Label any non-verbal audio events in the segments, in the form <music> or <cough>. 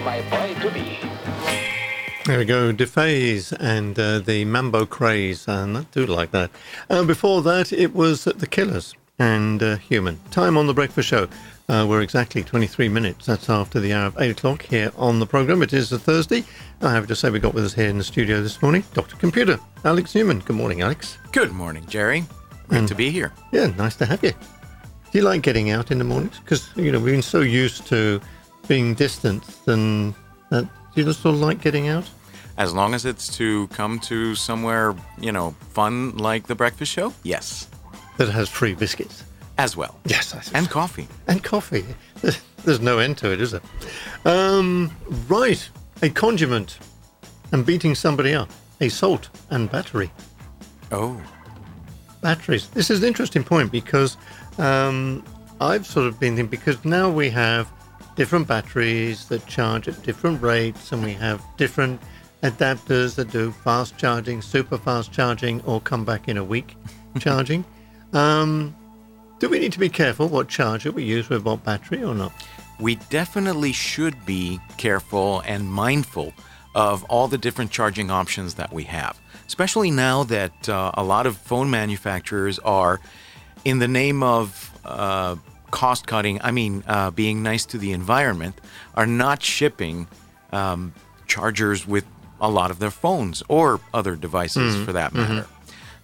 to my bride to be. There we go, De-Phazz and uh, the Mambo Craze, and I do like that. Uh, before that, it was The Killers and uh, Human. Time on The Breakfast Show. Uh, we're exactly 23 minutes. That's after the hour of 8 o'clock here on the programme. It is a Thursday. I have to say, we got with us here in the studio this morning Dr. Computer, Alex Neuman. Good morning, Alex. Good morning, Gerry. Good to be here. Yeah, nice to have you. Do you like getting out in the mornings? Because, you know, we've been so used to being distanced and that. Do you still like getting out? As long as it's to come to somewhere, you know, fun like the breakfast show, yes, That has free biscuits. as well. Yes, I And coffee. and coffee. There's no end to it, is there? Um, right, a conjurement and beating somebody up, a salt and battery. Oh, Batteries. This is an interesting point because um, I've sort of been thinking because now we have different batteries that charge at different rates, and we have different adapters that do fast charging, super fast charging, or come back in a week <laughs> charging. Um, do we need to be careful what charger we use with what battery or not? we definitely should be careful and mindful of all the different charging options that we have, especially now that uh, a lot of phone manufacturers are, in the name of uh, cost cutting, I mean, uh, being nice to the environment, are not shipping um, chargers with a lot of their phones or other devices for that matter.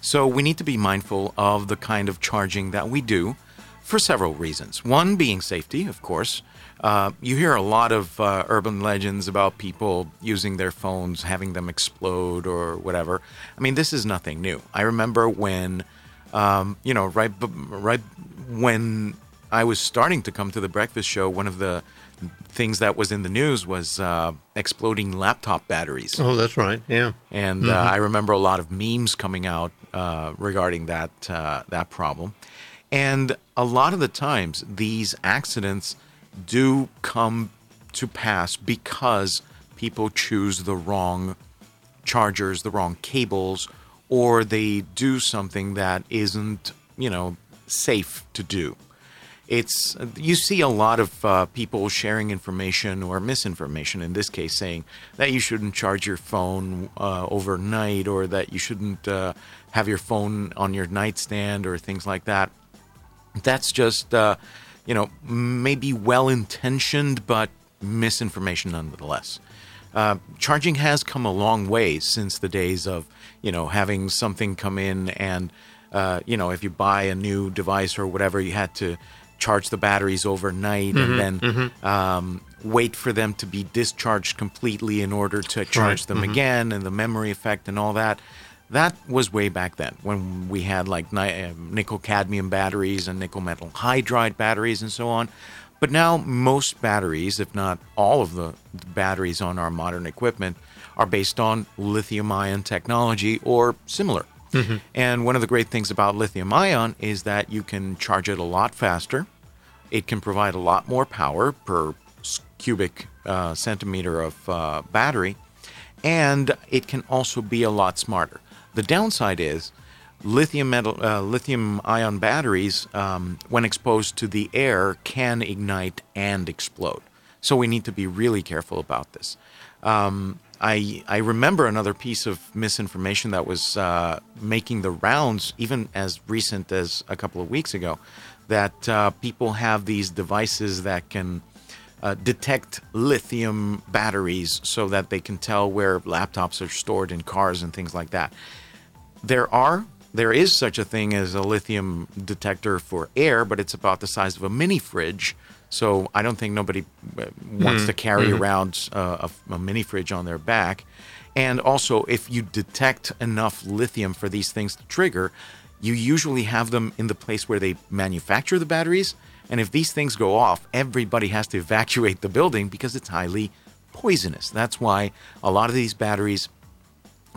So we need to be mindful of the kind of charging that we do for several reasons. One being safety, of course. Uh, you hear a lot of uh, urban legends about people using their phones, having them explode or whatever. I mean, this is nothing new. I remember when, um, you know, right, b- right when I was starting to come to the breakfast show, one of the things that was in the news was uh, exploding laptop batteries. Oh, that's right. Yeah. And uh, I remember a lot of memes coming out uh, regarding that uh, that problem. And a lot of the times, these accidents do come to pass because people choose the wrong chargers, the wrong cables, or they do something that isn't, you know, safe to do. It's you see a lot of uh, people sharing information or misinformation. In this case, saying that you shouldn't charge your phone uh, overnight, or that you shouldn't uh, have your phone on your nightstand, or things like that. That's just, uh, you know, maybe well intentioned, but misinformation nonetheless. Uh, charging has come a long way since the days of, you know, having something come in and, uh, you know, if you buy a new device or whatever, you had to charge the batteries overnight and then um, wait for them to be discharged completely in order to charge them again and the memory effect and all that. That was way back then when we had like ni- uh, nickel cadmium batteries and nickel metal hydride batteries and so on. But now most batteries, if not all of the batteries on our modern equipment, are based on lithium ion technology or similar. And one of the great things about lithium ion is that you can charge it a lot faster. It can provide a lot more power per cubic uh, centimeter of uh, battery, and it can also be a lot smarter. The downside is lithium metal, uh, lithium ion batteries, um, when exposed to the air, can ignite and explode. So we need to be really careful about this. Um, I I remember another piece of misinformation that was uh, making the rounds, even as recent as a couple of weeks ago, that uh, people have these devices that can uh, detect lithium batteries so that they can tell where laptops are stored in cars and things like that. There are there is such a thing as a lithium detector for air, but it's about the size of a mini fridge. So I don't think nobody uh, wants to carry around uh, a, a mini fridge on their back. And also, if you detect enough lithium for these things to trigger, you usually have them in the place where they manufacture the batteries. And if these things go off, everybody has to evacuate the building because it's highly poisonous. That's why a lot of these batteries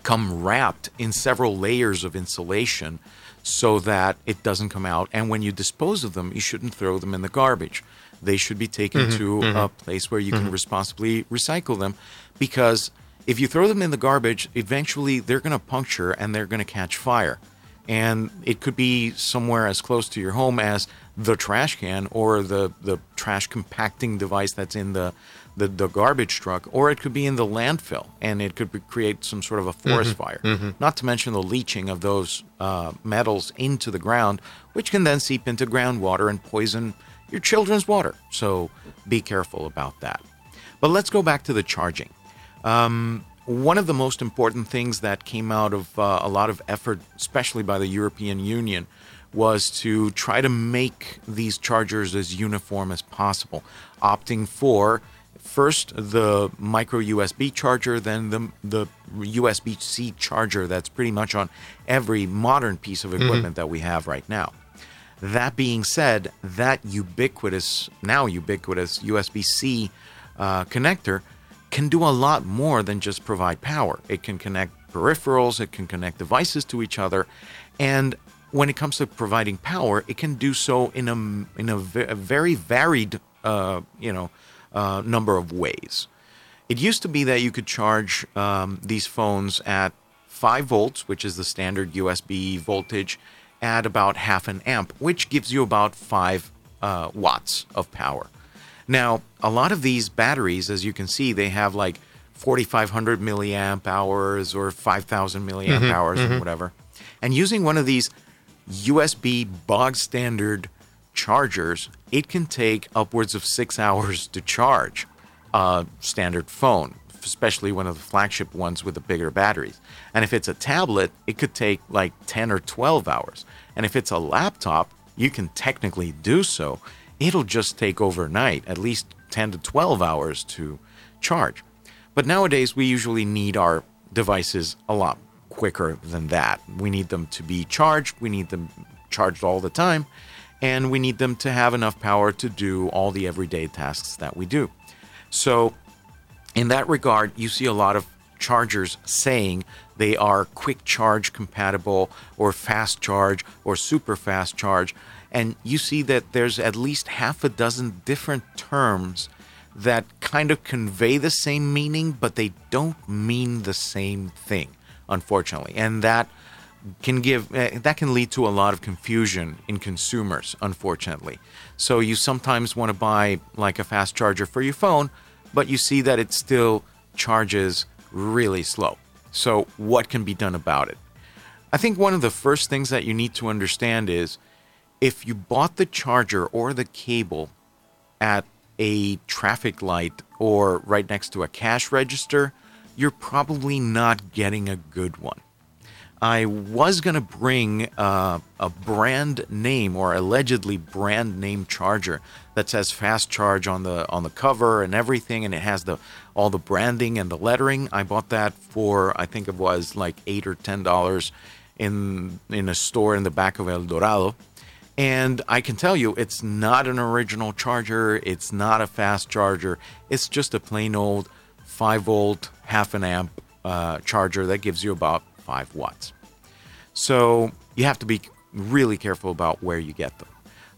come wrapped in several layers of insulation so that it doesn't come out. And when you dispose of them, you shouldn't throw them in the garbage. They should be taken mm-hmm. to a mm-hmm. place where you can mm-hmm. responsibly recycle them. Because if you throw them in the garbage, eventually they're going to puncture and they're going to catch fire. And it could be somewhere as close to your home as the trash can or the, the trash compacting device that's in the, the, the garbage truck, or it could be in the landfill and it could be, create some sort of a forest fire. Not to mention the leaching of those uh, metals into the ground, which can then seep into groundwater and poison your children's water. So be careful about that. But let's go back to the charging. Um, one of the most important things that came out of uh, a lot of effort, especially by the European Union, was to try to make these chargers as uniform as possible, opting for first the micro USB charger, then the the USB C charger that's pretty much on every modern piece of equipment that we have right now. That being said, that ubiquitous, now ubiquitous USB C uh, connector can do a lot more than just provide power. It can connect peripherals, it can connect devices to each other, and when it comes to providing power, it can do so in a in a, very varied, uh, you know, uh, number of ways. It used to be that you could charge um, these phones at five volts, which is the standard USB voltage, at about half an amp, which gives you about five uh, watts of power. Now, a lot of these batteries, as you can see, they have like 4,500 milliamp hours or 5,000 milliamp hours or whatever. And using one of these USB bog standard chargers, it can take upwards of six hours to charge a standard phone, especially one of the flagship ones with the bigger batteries. And if it's a tablet, it could take like 10 or 12 hours. And if it's a laptop, you can technically do so. It'll just take overnight, at least 10 to 12 hours to charge. But nowadays, we usually need our devices a lot quicker than that. We need them to be charged, we need them charged all the time, and we need them to have enough power to do all the everyday tasks that we do. So, in that regard, you see a lot of chargers saying they are quick charge compatible or fast charge or super fast charge. And you see that there's at least half a dozen different terms that kind of convey the same meaning, but they don't mean the same thing, unfortunately. And that can give uh, that can lead to a lot of confusion in consumers unfortunately so you sometimes want to buy like a fast charger for your phone but you see that it still charges really slow. So what can be done about it? I think one of the first things that you need to understand is if you bought the charger or the cable at a traffic light or right next to a cash register you're probably not getting a good one I was going to bring uh, a brand name or allegedly brand name charger that says fast charge on the on the cover and everything and it has the all the branding and the lettering. I bought that for I think it was like 8 or 10 dollars in in a store in the back of El Dorado. And I can tell you it's not an original charger, it's not a fast charger. It's just a plain old 5 volt half an amp uh, charger that gives you about 5 watts. So you have to be really careful about where you get them.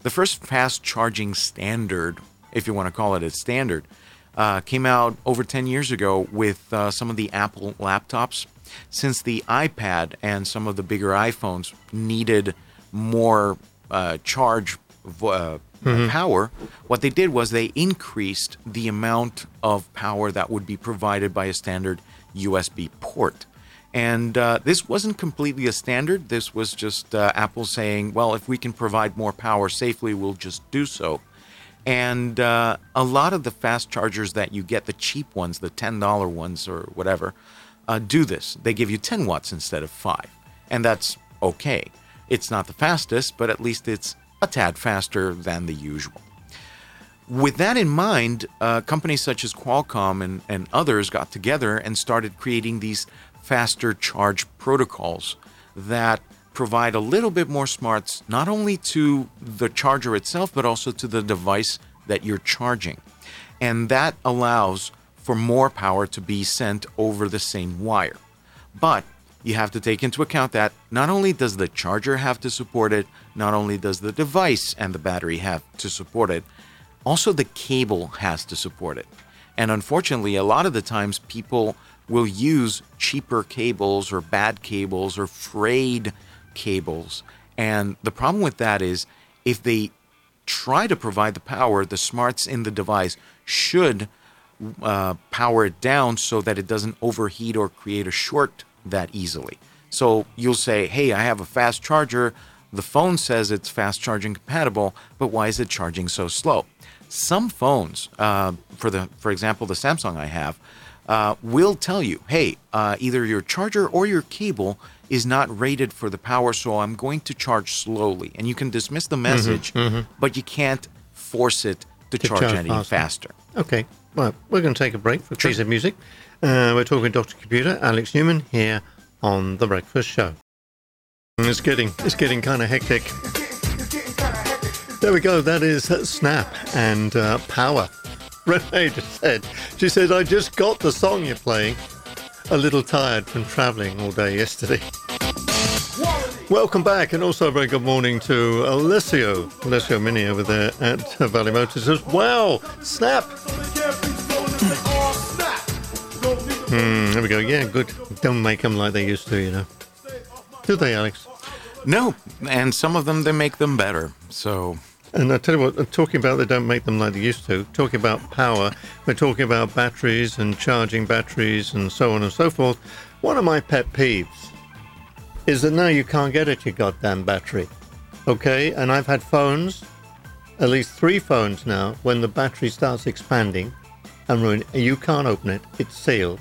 The first fast charging standard, if you want to call it a standard, uh, came out over 10 years ago with uh, some of the Apple laptops. Since the iPad and some of the bigger iPhones needed more uh, charge uh, power, what they did was they increased the amount of power that would be provided by a standard USB port. And uh, this wasn't completely a standard. This was just uh, Apple saying, well, if we can provide more power safely, we'll just do so. And uh, a lot of the fast chargers that you get, the cheap ones, the $10 ones or whatever, uh, do this. They give you 10 watts instead of 5. And that's okay. It's not the fastest, but at least it's a tad faster than the usual. With that in mind, uh, companies such as Qualcomm and, and others got together and started creating these faster charge protocols that provide a little bit more smarts not only to the charger itself but also to the device that you're charging. And that allows for more power to be sent over the same wire. But you have to take into account that not only does the charger have to support it, not only does the device and the battery have to support it, also the cable has to support it. And unfortunately, a lot of the times people will use cheaper cables or bad cables or frayed cables. And the problem with that is if they try to provide the power, the smarts in the device should uh, power it down so that it doesn't overheat or create a short that easily. So you'll say, hey, I have a fast charger. The phone says it's fast charging compatible, but why is it charging so slow? Some phones, uh, for the for example, the Samsung I have, uh, will tell you, hey, uh, either your charger or your cable is not rated for the power, so I'm going to charge slowly. And you can dismiss the message, but you can't force it to, To charge, charge any faster. faster. Okay, well, we're going to take a break for a piece of music. Uh, we're talking Dr. Computer, Alex Neuman, here on The Breakfast Show. It's getting, it's getting kind of hectic. There we go, that is Snap and uh, Power. <laughs> Renee just said, she said, I just got the song you're playing. A little tired from travelling all day yesterday. Welcome back, and also a very good morning to Alessio, Alessio Mini over there at Valley Motors as well. Snap! Hmm, there we go. Yeah, good. Don't make them like they used to, you know. Do they, Alex? No, and some of them they make them better. So And I tell you what, talking about they don't make them like they used to, talking about power, we're talking about batteries and charging batteries and so on and so forth. One of my pet peeves is that now you can't get at your goddamn battery. Okay? And I've had phones, at least three phones now, when the battery starts expanding and you can't open it, it's sealed.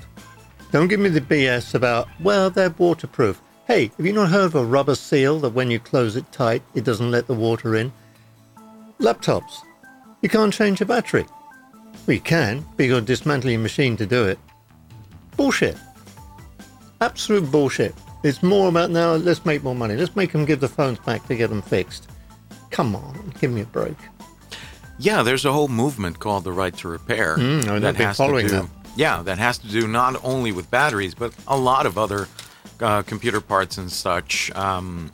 Don't give me the BS about, well, they're waterproof. Hey, have you not heard of a rubber seal that when you close it tight, it doesn't let the water in? Laptops. You can't change a battery. Well, can, but you've got to dismantle your machine to do it. Bullshit. Absolute bullshit. It's more about now, let's make more money. Let's make them give the phones back to get them fixed. Come on, give me a break. yeah, there's a whole movement called the right to repair Mm, been has following to do. that. Yeah, that has to do not only with batteries but a lot of other uh, computer parts and such. Um,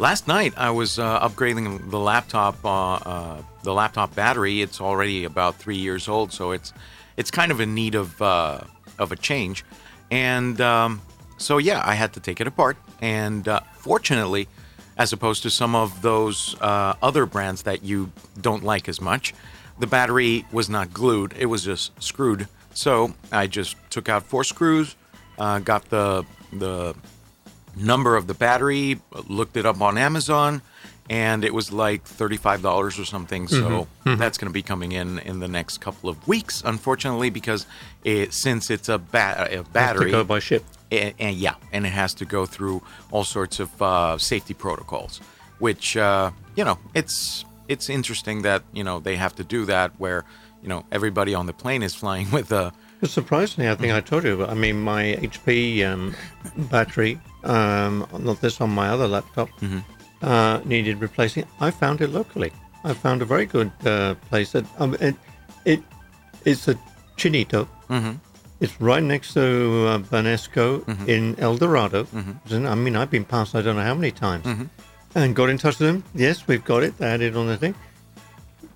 last night I was uh, upgrading the laptop, uh, uh, the laptop battery. It's already about three years old, so it's it's kind of in need of uh, of a change. And um, so yeah, I had to take it apart. And uh, fortunately, as opposed to some of those uh, other brands that you don't like as much, the battery was not glued; it was just screwed. So I just took out four screws, got the the number of the battery, looked it up on Amazon, and it was like thirty-five dollars or something. So that's going to be coming in in the next couple of weeks, unfortunately, because it, since it's a, ba- a battery, go by ship. and, and yeah, and it has to go through all sorts of uh, safety protocols, which uh, you know it's it's interesting that you know they have to do that where you know everybody on the plane is flying <laughs> with a But surprisingly, I think I told you, I mean, my HP um, battery, um, not this on my other laptop, uh, needed replacing. I found it locally. I found a very good uh, place. That, um, it, it, it's a Chinito. It's right next to uh, Banesco in El Dorado. I mean, I've been past I don't know how many times. And got in touch with them. Yes, we've got it. They had it on the thing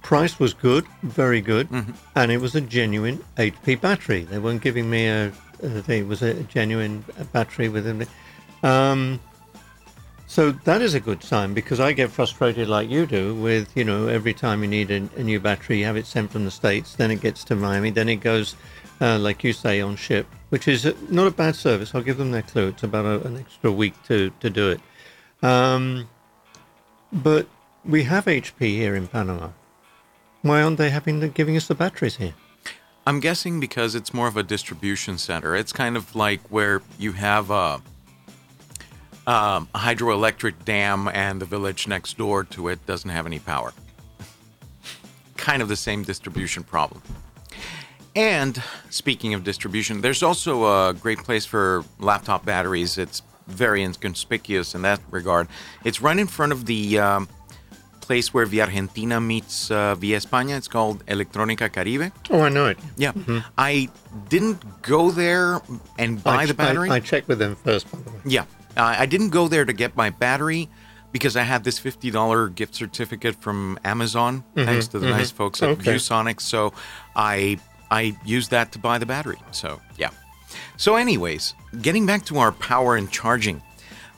price was good, very good, and it was a genuine HP battery. They weren't giving me a, a. It was a genuine battery within it. Um, so that is a good sign because I get frustrated like you do with, you know, every time you need a, a new battery, you have it sent from the States, then it gets to Miami, then it goes, uh, like you say, on ship, which is not a bad service. I'll give them their clue. It's about a, an extra week to, to do it. Um, but we have HP here in Panama. Why aren't they having the, giving us the batteries here? I'm guessing because it's more of a distribution center. It's kind of like where you have a, um, a hydroelectric dam and the village next door to it doesn't have any power. kind of the same distribution problem. And speaking of distribution, there's also a great place for laptop batteries. It's very inconspicuous in that regard. It's right in front of the um, place where Via Argentina meets uh, Via España. It's called Electrónica Caribe. Oh, I know it. Yeah, I didn't go there and buy I, the battery. I, I checked with them first, by the way. yeah, uh, I didn't go there to get my battery because I had this fifty dollar gift certificate from Amazon, thanks to the nice folks at Okay. ViewSonic. So I I used that to buy the battery. So yeah. So, anyways, getting back to our power and charging,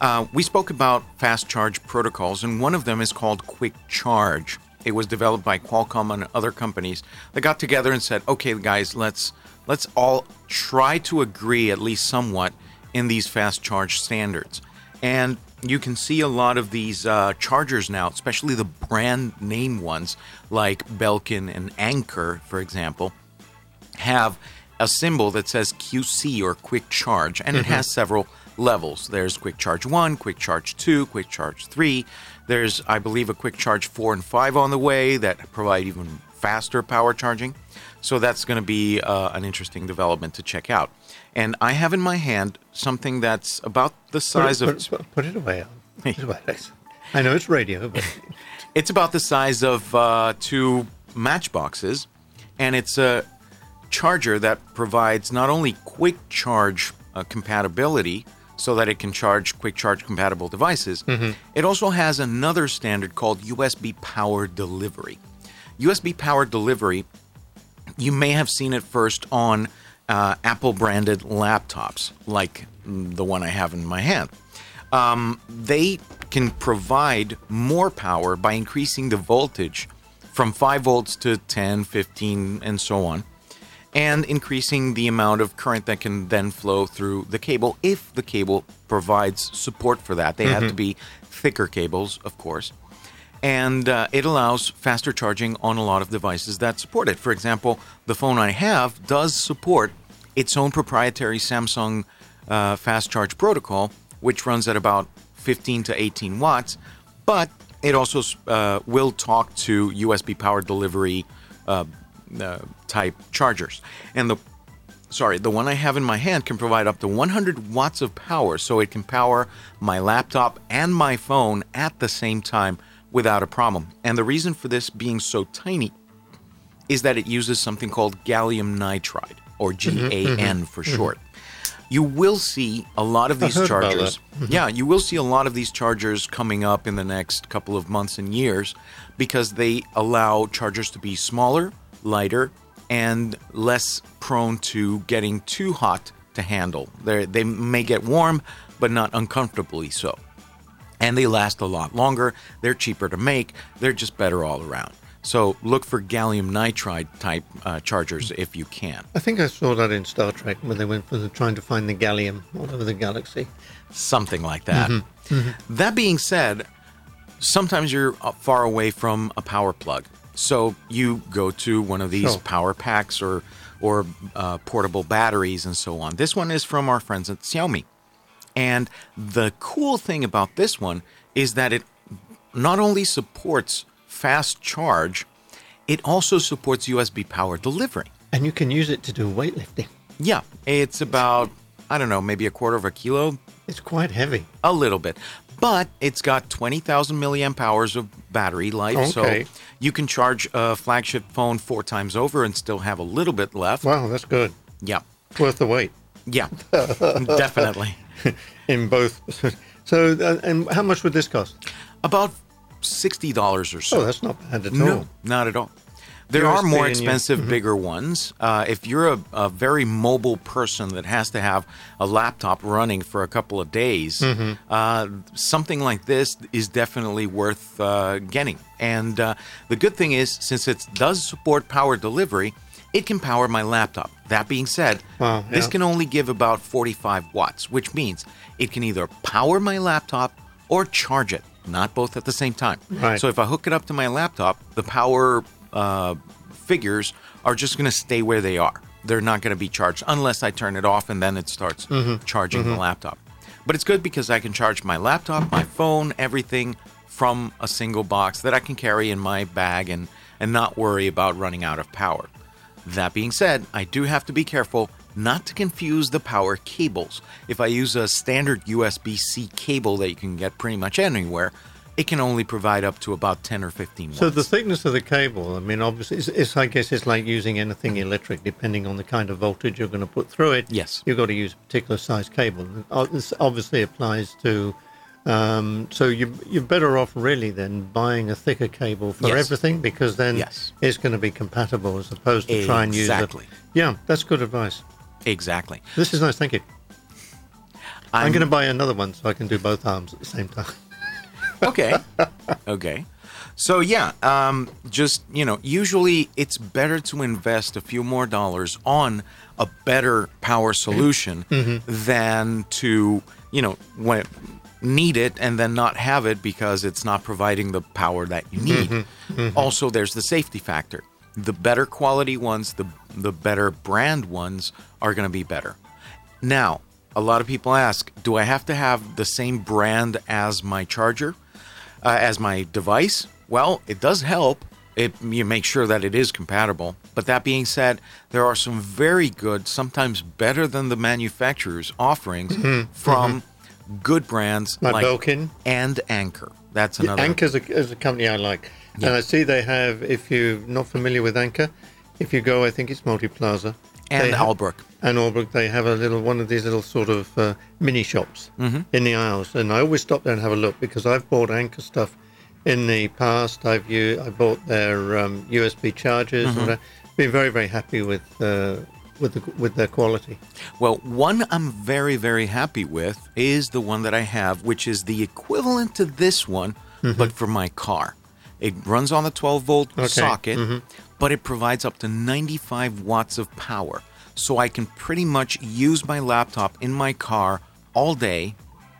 uh, we spoke about fast charge protocols, and one of them is called Quick Charge. It was developed by Qualcomm and other companies that got together and said, "Okay, guys, let's let's all try to agree at least somewhat in these fast charge standards." And you can see a lot of these uh, chargers now, especially the brand name ones like Belkin and Anker, for example, have a symbol that says QC or Quick Charge, and it has several levels. There's Quick Charge 1, Quick Charge 2, Quick Charge 3. There's, I believe, a Quick Charge 4 and 5 on the way that provide even faster power charging. So that's going to be uh, an interesting development to check out. And I have in my hand something that's about the Put size it, of. put, put- put it away. Put it away, I know it's radio, but <laughs> It's about the size of uh, two matchboxes, and it's a charger that provides not only quick charge uh, compatibility so that it can charge quick charge compatible devices, it also has another standard called USB power delivery. USB power delivery, you may have seen it first on uh, Apple branded laptops, like the one I have in my hand um, they can provide more power by increasing the voltage from 5 volts to 10, 15, and so on, and increasing the amount of current that can then flow through the cable if the cable provides support for that. They have to be thicker cables, of course. And uh, it allows faster charging on a lot of devices that support it. For example, the phone I have does support its own proprietary Samsung uh, fast charge protocol, which runs at about 15 to 18 watts, but it also uh, will talk to USB power delivery uh, uh, type chargers. And the sorry, the one I have in my hand can provide up to 100 watts of power, so it can power my laptop and my phone at the same time without a problem. And the reason for this being so tiny is that it uses something called gallium nitride, or GAN for short. You will see a lot of these chargers. yeah, you will see a lot of these chargers coming up in the next couple of months and years because they allow chargers to be smaller, lighter, and less prone to getting too hot to handle. They they may get warm, but not uncomfortably so and they last a lot longer. They're cheaper to make. They're just better all around. So look for gallium nitride type uh, chargers if you can. I think I saw that in Star Trek when they went for the, trying to find the gallium all over the galaxy. Something like that. That being said, sometimes you're uh, far away from a power plug. So you go to one of these Sure. power packs or or uh, portable batteries and so on. This one is from our friends at Xiaomi. And the cool thing about this one is that it not only supports fast charge, it also supports USB power delivery. And you can use it to do weightlifting. Yeah, it's about, I don't know, maybe a quarter of a kilo, It's quite heavy. a little bit. But it's got 20,000 milliamp hours of battery life. Okay. So you can charge a flagship phone four times over and still have a little bit left. Wow, that's good. Yeah. Worth the wait Yeah. <laughs> Definitely. <laughs> in both. <laughs> So, uh, and how much would this cost? About $60 or so. Oh, that's not bad at all. No, not at all. There are more expensive, bigger ones. Uh, if you're a, a very mobile person that has to have a laptop running for a couple of days, uh, something like this is definitely worth uh, getting. And uh, the good thing is, since it does support power delivery, it can power my laptop. That being said, Wow, this can only give about 45 watts, which means it can either power my laptop or charge it, not both at the same time. Right. So if I hook it up to my laptop, the power uh, figures are just going to stay where they are. They're not going to be charged unless I turn it off and then it starts charging the laptop. But it's good because I can charge my laptop, my phone, everything from a single box that I can carry in my bag and, and not worry about running out of power. That being said, I do have to be careful not to confuse the power cables. If I use a standard USB C cable that you can get pretty much anywhere, it can only provide up to about 10 or 15 watts. So the thickness of the cable, I mean, obviously, it's, it's I guess it's like using anything electric. Depending on the kind of voltage you're going to put through it, Yes. you've got to use a particular size cable. Uh, This obviously applies to. Um, so you you're better off really than buying a thicker cable for Yes. everything because then Yes. it's going to be compatible as opposed to try and use Exactly. it. Yeah, that's good advice. exactly. This is nice. Thank you. I'm, I'm, going to buy another one so I can do both arms at the same time. <laughs> okay. Okay. So yeah, um, just you know, usually it's better to invest a few more dollars on a better power solution than to you know when need it and then not have it because it's not providing the power that you need. Mm-hmm. Mm-hmm. Also, there's the safety factor. The better quality ones, the the better brand ones are going to be better. Now, a lot of people ask, do I have to have the same brand as my charger, uh, as my device? Well, it does help. It you make sure that it is compatible. But that being said, there are some very good, sometimes better than the manufacturer's offerings mm-hmm. from good brands Like like Belkin? and Anker. That's another. Anker's a, is a company I like. Yeah. And I see they have, if you're not familiar with Anker, if you go, I think it's Multiplaza. and have- Albrook. and Albrook, they have a little one of these little sort of uh, mini shops Mm-hmm. in the aisles, and I always stop there and have a look because I've bought Anker stuff in the past. I've u- I bought their um, USB chargers, Mm-hmm. and I've been very very happy with uh, with the, with their quality. Well, one I'm very, very happy with is the one that I have, which is the equivalent to this one, mm-hmm. but for my car. It runs on the 12 volt Okay, socket, mm-hmm. but it provides up to 95 watts of power. So I can pretty much use my laptop in my car all day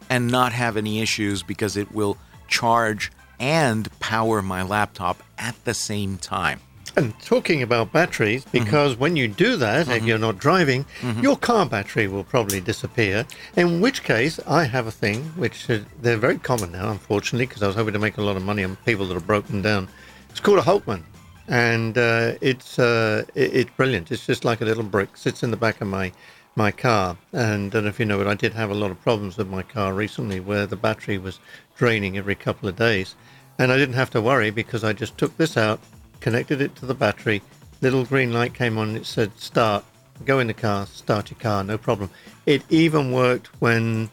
and not have any issues because it will charge and power my laptop at the same time. And talking about batteries, Mm-hmm. because when you do that if you're not driving, your car battery will probably disappear. In which case, I have a thing which uh, they're very common now, unfortunately, because I was hoping to make a lot of money on people that are broken down. It's called a Holtman, and uh, it's uh, it, it's brilliant. It's just like a little brick sits in the back of my my car. And I don't know if you know it, I did have a lot of problems with my car recently, where the battery was draining every couple of days, and I didn't have to worry because I just took this out connected it to the battery. Little green light came on. It said start. Go in the car. Start your car. No problem. It even worked when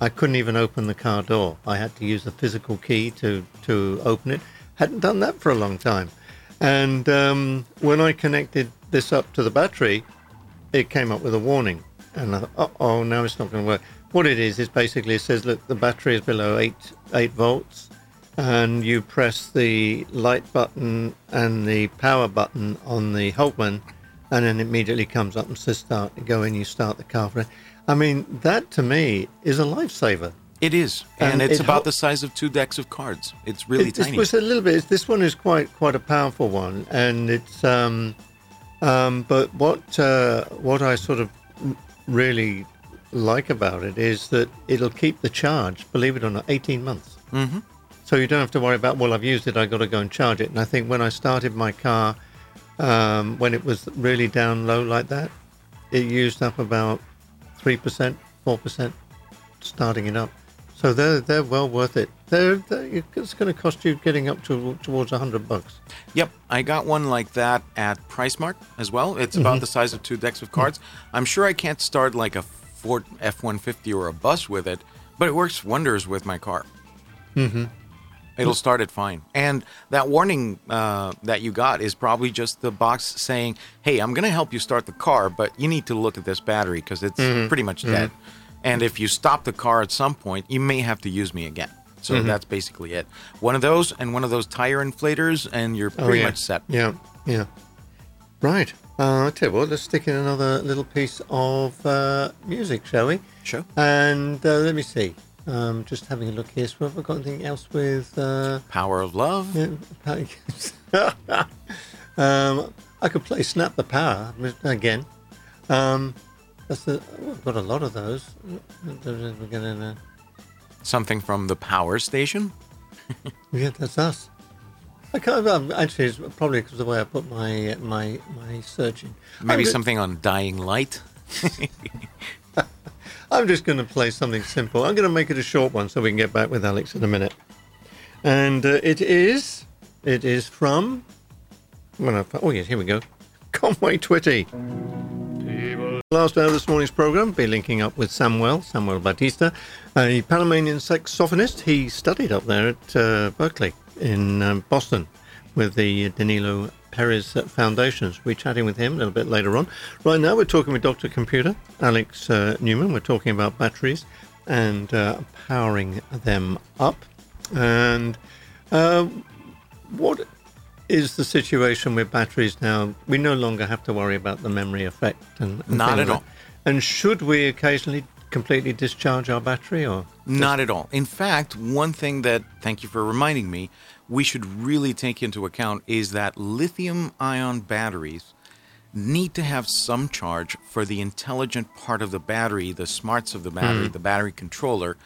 I couldn't even open the car door. I had to use the physical key to to open it. Hadn't done that for a long time. And um, when I connected this up to the battery, it came up with a warning. And I thought, oh, now it's not going to work. What it is is basically it says that the battery is below eight eight volts, and you press the light button and the power button on the Holtman, and then immediately comes up and says start. You go in, you start the car. For I mean, that to me is a lifesaver. It is, and, And it's it about the size of two decks of cards. It's really It- tiny. Was a little bit. This one is quite quite a powerful one, and it's. Um, um, but what uh, what I sort of really like about it is that it'll keep the charge. Believe it or not, eighteen months. Mm-hmm. So you don't have to worry about. Well, I've used it. I've got to go and charge it. And I think when I started my car, um, when it was really down low like that, it used up about three percent, four percent, starting it up. So they're they're well worth it. They're, they're it's going to cost you getting up to towards a hundred bucks. Yep, I got one like that at PriceMart as well. It's about the size of two decks of cards. I'm sure I can't start like a Ford F-150 or a bus with it, but it works wonders with my car. Mm-hmm. It'll start it fine. And that warning uh, that you got is probably just the box saying, "Hey, I'm going to help you start the car, but you need to look at this battery because it's pretty much dead. And if you stop the car at some point, you may have to use me again." So that's basically it. One of those and one of those tire inflators, and you're pretty yeah. much set. Yeah, yeah. Right. Uh, I tell you what, let's stick in another little piece of uh, music, shall we? Sure. And uh, let me see. Um, just having a look here. So have I got anything else with? Uh, Power of Love. yeah, <laughs> um, I could play "Snap the Power" again. Um, that's the. oh, I've got a lot of those. Something from the Power Station. <laughs> Yeah, that's us. I can't. Um, actually, it's probably because of the way I put my my my search in. Maybe something on Dying Light. <laughs> I'm just going to play something simple. I'm going to make it a short one so we can get back with Alex in a minute. And uh, it is, it is from. Oh yes, here we go. <laughs> Conway Twitty. Last hour of this morning's program, be linking up with Samuel, Samuel Batista, a Panamanian saxophonist. He studied up there at uh, Berkeley in um, Boston with the Danilo Perez Foundations. We'll be chatting with him a little bit later on. Right now, we're talking with Dr. Computer, Alex uh, Neuman. We're talking about batteries and uh, powering them up. And uh, what is the situation with batteries now? We no longer have to worry about the memory effect, and, and Not at like- all. And should we occasionally completely discharge our battery, or Not at all. In fact, one thing that, thank you for reminding me, we should really take into account is that lithium ion batteries need to have some charge for the intelligent part of the battery, the smarts of the battery, hmm. the battery controller,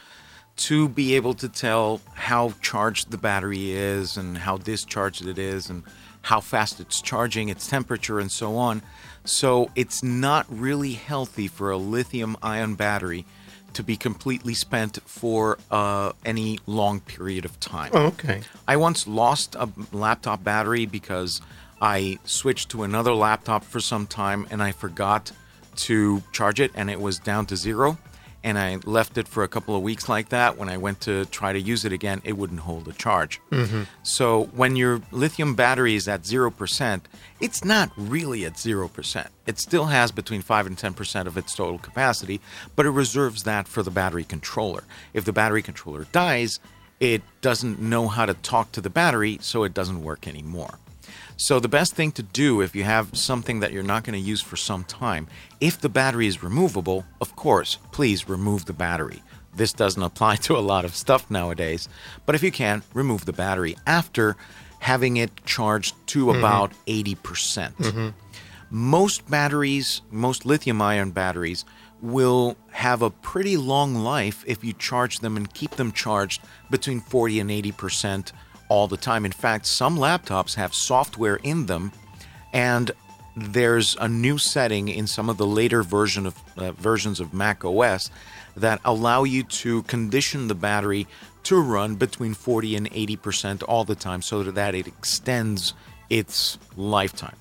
to be able to tell how charged the battery is and how discharged it is and how fast it's charging, its temperature, and so on. So it's not really healthy for a lithium ion battery to be completely spent for uh, any long period of time. oh, okay, I once lost a laptop battery because I switched to another laptop for some time and I forgot to charge it and it was down to zero. And I left it for a couple of weeks like that. When I went to try to use it again, it wouldn't hold a charge. Mm-hmm. So when your lithium battery is at 0%, it's not really at 0%. It still has between 5 and 10% of its total capacity, but it reserves that for the battery controller. If the battery controller dies, it doesn't know how to talk to the battery, so it doesn't work anymore. So, the best thing to do if you have something that you're not going to use for some time, if the battery is removable, of course, please remove the battery. This doesn't apply <laughs> to a lot of stuff nowadays, but if you can, remove the battery after having it charged to mm-hmm. about 80%. Mm-hmm. Most batteries, most lithium ion batteries, will have a pretty long life if you charge them and keep them charged between 40 and 80% all the time. In fact, some laptops have software in them, and there's a new setting in some of the later version of uh, versions of Mac OS that allow you to condition the battery to run between 40 and 80% all the time so that it extends its lifetime.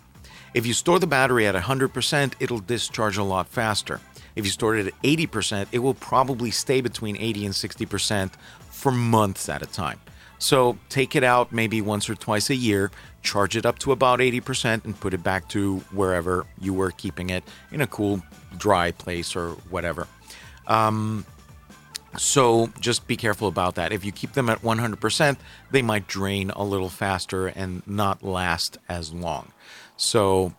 If you store the battery at 100%, it'll discharge a lot faster. If you store it at 80%, it will probably stay between 80 and 60% for months at a time. So take it out maybe once or twice a year, charge it up to about 80%, and put it back to wherever you were keeping it in a cool, dry place or whatever. So just be careful about that. If you keep them at 100%, they might drain a little faster and not last as long. So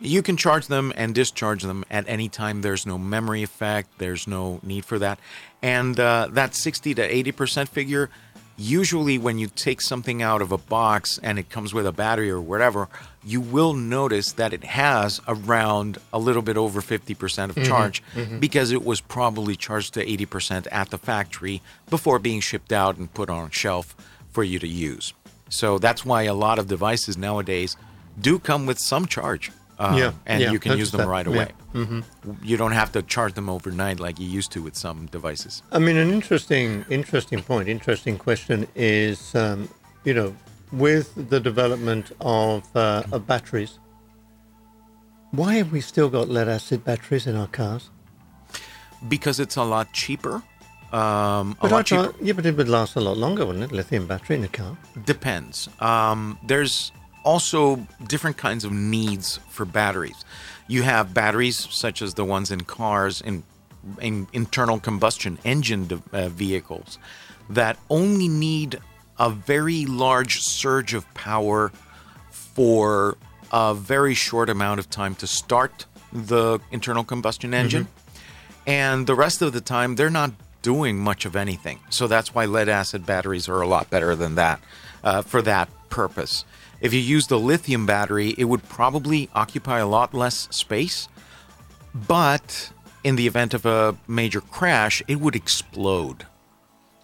you can charge them and discharge them at any time. There's no memory effect, there's no need for that. And uh, that 60 to 80% figure, usually when you take something out of a box and it comes with a battery or whatever, you will notice that it has around a little bit over 50% of mm-hmm. charge mm-hmm. because it was probably charged to 80% at the factory before being shipped out and put on a shelf for you to use. So that's why a lot of devices nowadays do come with some charge. Uh, Yeah, and yeah, you can use them that, right yeah. away. You don't have to charge them overnight like you used to with some devices. I mean, an interesting, interesting point, interesting question is, um, you know, with the development of, uh, of batteries, why have we still got lead acid batteries in our cars? Because it's a lot cheaper. Um, a But lot cheaper. yeah, but it would last a lot longer, wouldn't it? Lithium battery in a car. Depends. Um, there's also different kinds of needs for batteries. You have batteries such as the ones in cars in, in internal combustion engine de- uh, vehicles that only need a very large surge of power for a very short amount of time to start the internal combustion engine. And the rest of the time, they're not doing much of anything. So that's why lead acid batteries are a lot better than that uh, for that purpose. If you use the lithium battery, it would probably occupy a lot less space, but in the event of a major crash, it would explode.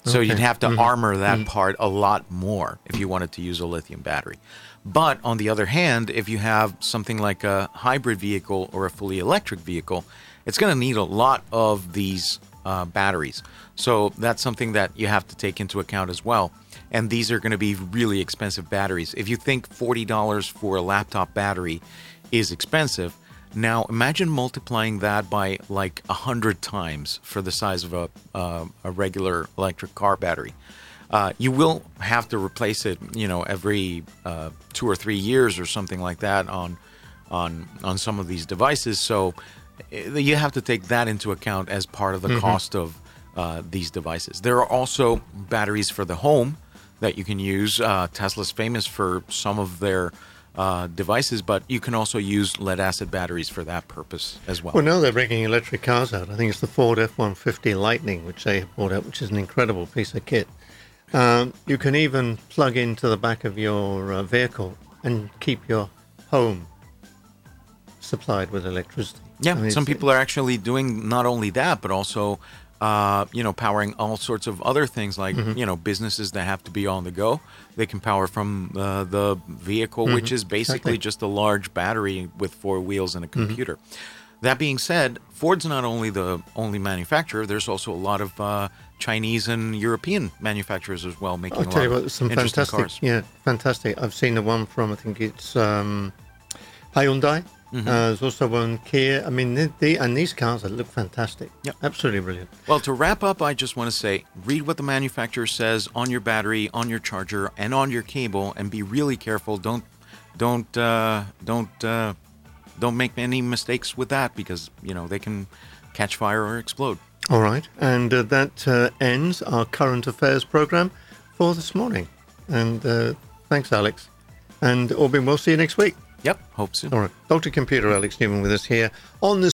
So you'd have to mm-hmm. armor that mm-hmm. part a lot more if you wanted to use a lithium battery. But on the other hand, if you have something like a hybrid vehicle or a fully electric vehicle, it's going to need a lot of these uh, batteries. So that's something that you have to take into account as well. And these are going to be really expensive batteries. If you think $40 for a laptop battery is expensive, now imagine multiplying that by like a hundred times for the size of a uh, a regular electric car battery. Uh, you will have to replace it, you know, every uh, two or three years or something like that on on on some of these devices. So you have to take that into account as part of the cost of uh, these devices. There are also batteries for the home that you can use. Uh, Tesla's famous for some of their uh, devices, but you can also use lead acid batteries for that purpose as well. Well, now they're bringing electric cars out. I think it's the Ford F 150 Lightning, which they have brought out, which is an incredible piece of kit. Um, you can even plug into the back of your uh, vehicle and keep your home supplied with electricity. Yeah, I mean, some people are actually doing not only that, but also, uh, you know, powering all sorts of other things like, Mm-hmm. you know, businesses that have to be on the go. They can power from uh, the vehicle, which is basically Mm-hmm. Exactly. Mm-hmm. just a large battery with four wheels and a computer. That being said, Ford's not only the only manufacturer. There's also a lot of uh, Chinese and European manufacturers as well making I'll a tell lot you what, some fantastic, cars. yeah, fantastic. I've seen the one from I think it's um, Hyundai. Mm-hmm. Uh, there's also one Kia. I mean, the, the, and these cars look fantastic. Yeah, absolutely brilliant. Well, to wrap up, I just want to say read what the manufacturer says on your battery, on your charger, and on your cable, and be really careful. Don't, don't, uh, don't, uh, don't make any mistakes with that because you know they can catch fire or explode. All right, and uh, that uh, ends our current affairs program for this morning. And uh, thanks, Alex. And Orbin, we'll see you next week. Yep, hope so. All right, Dr. Computer Alex Neuman with us here on the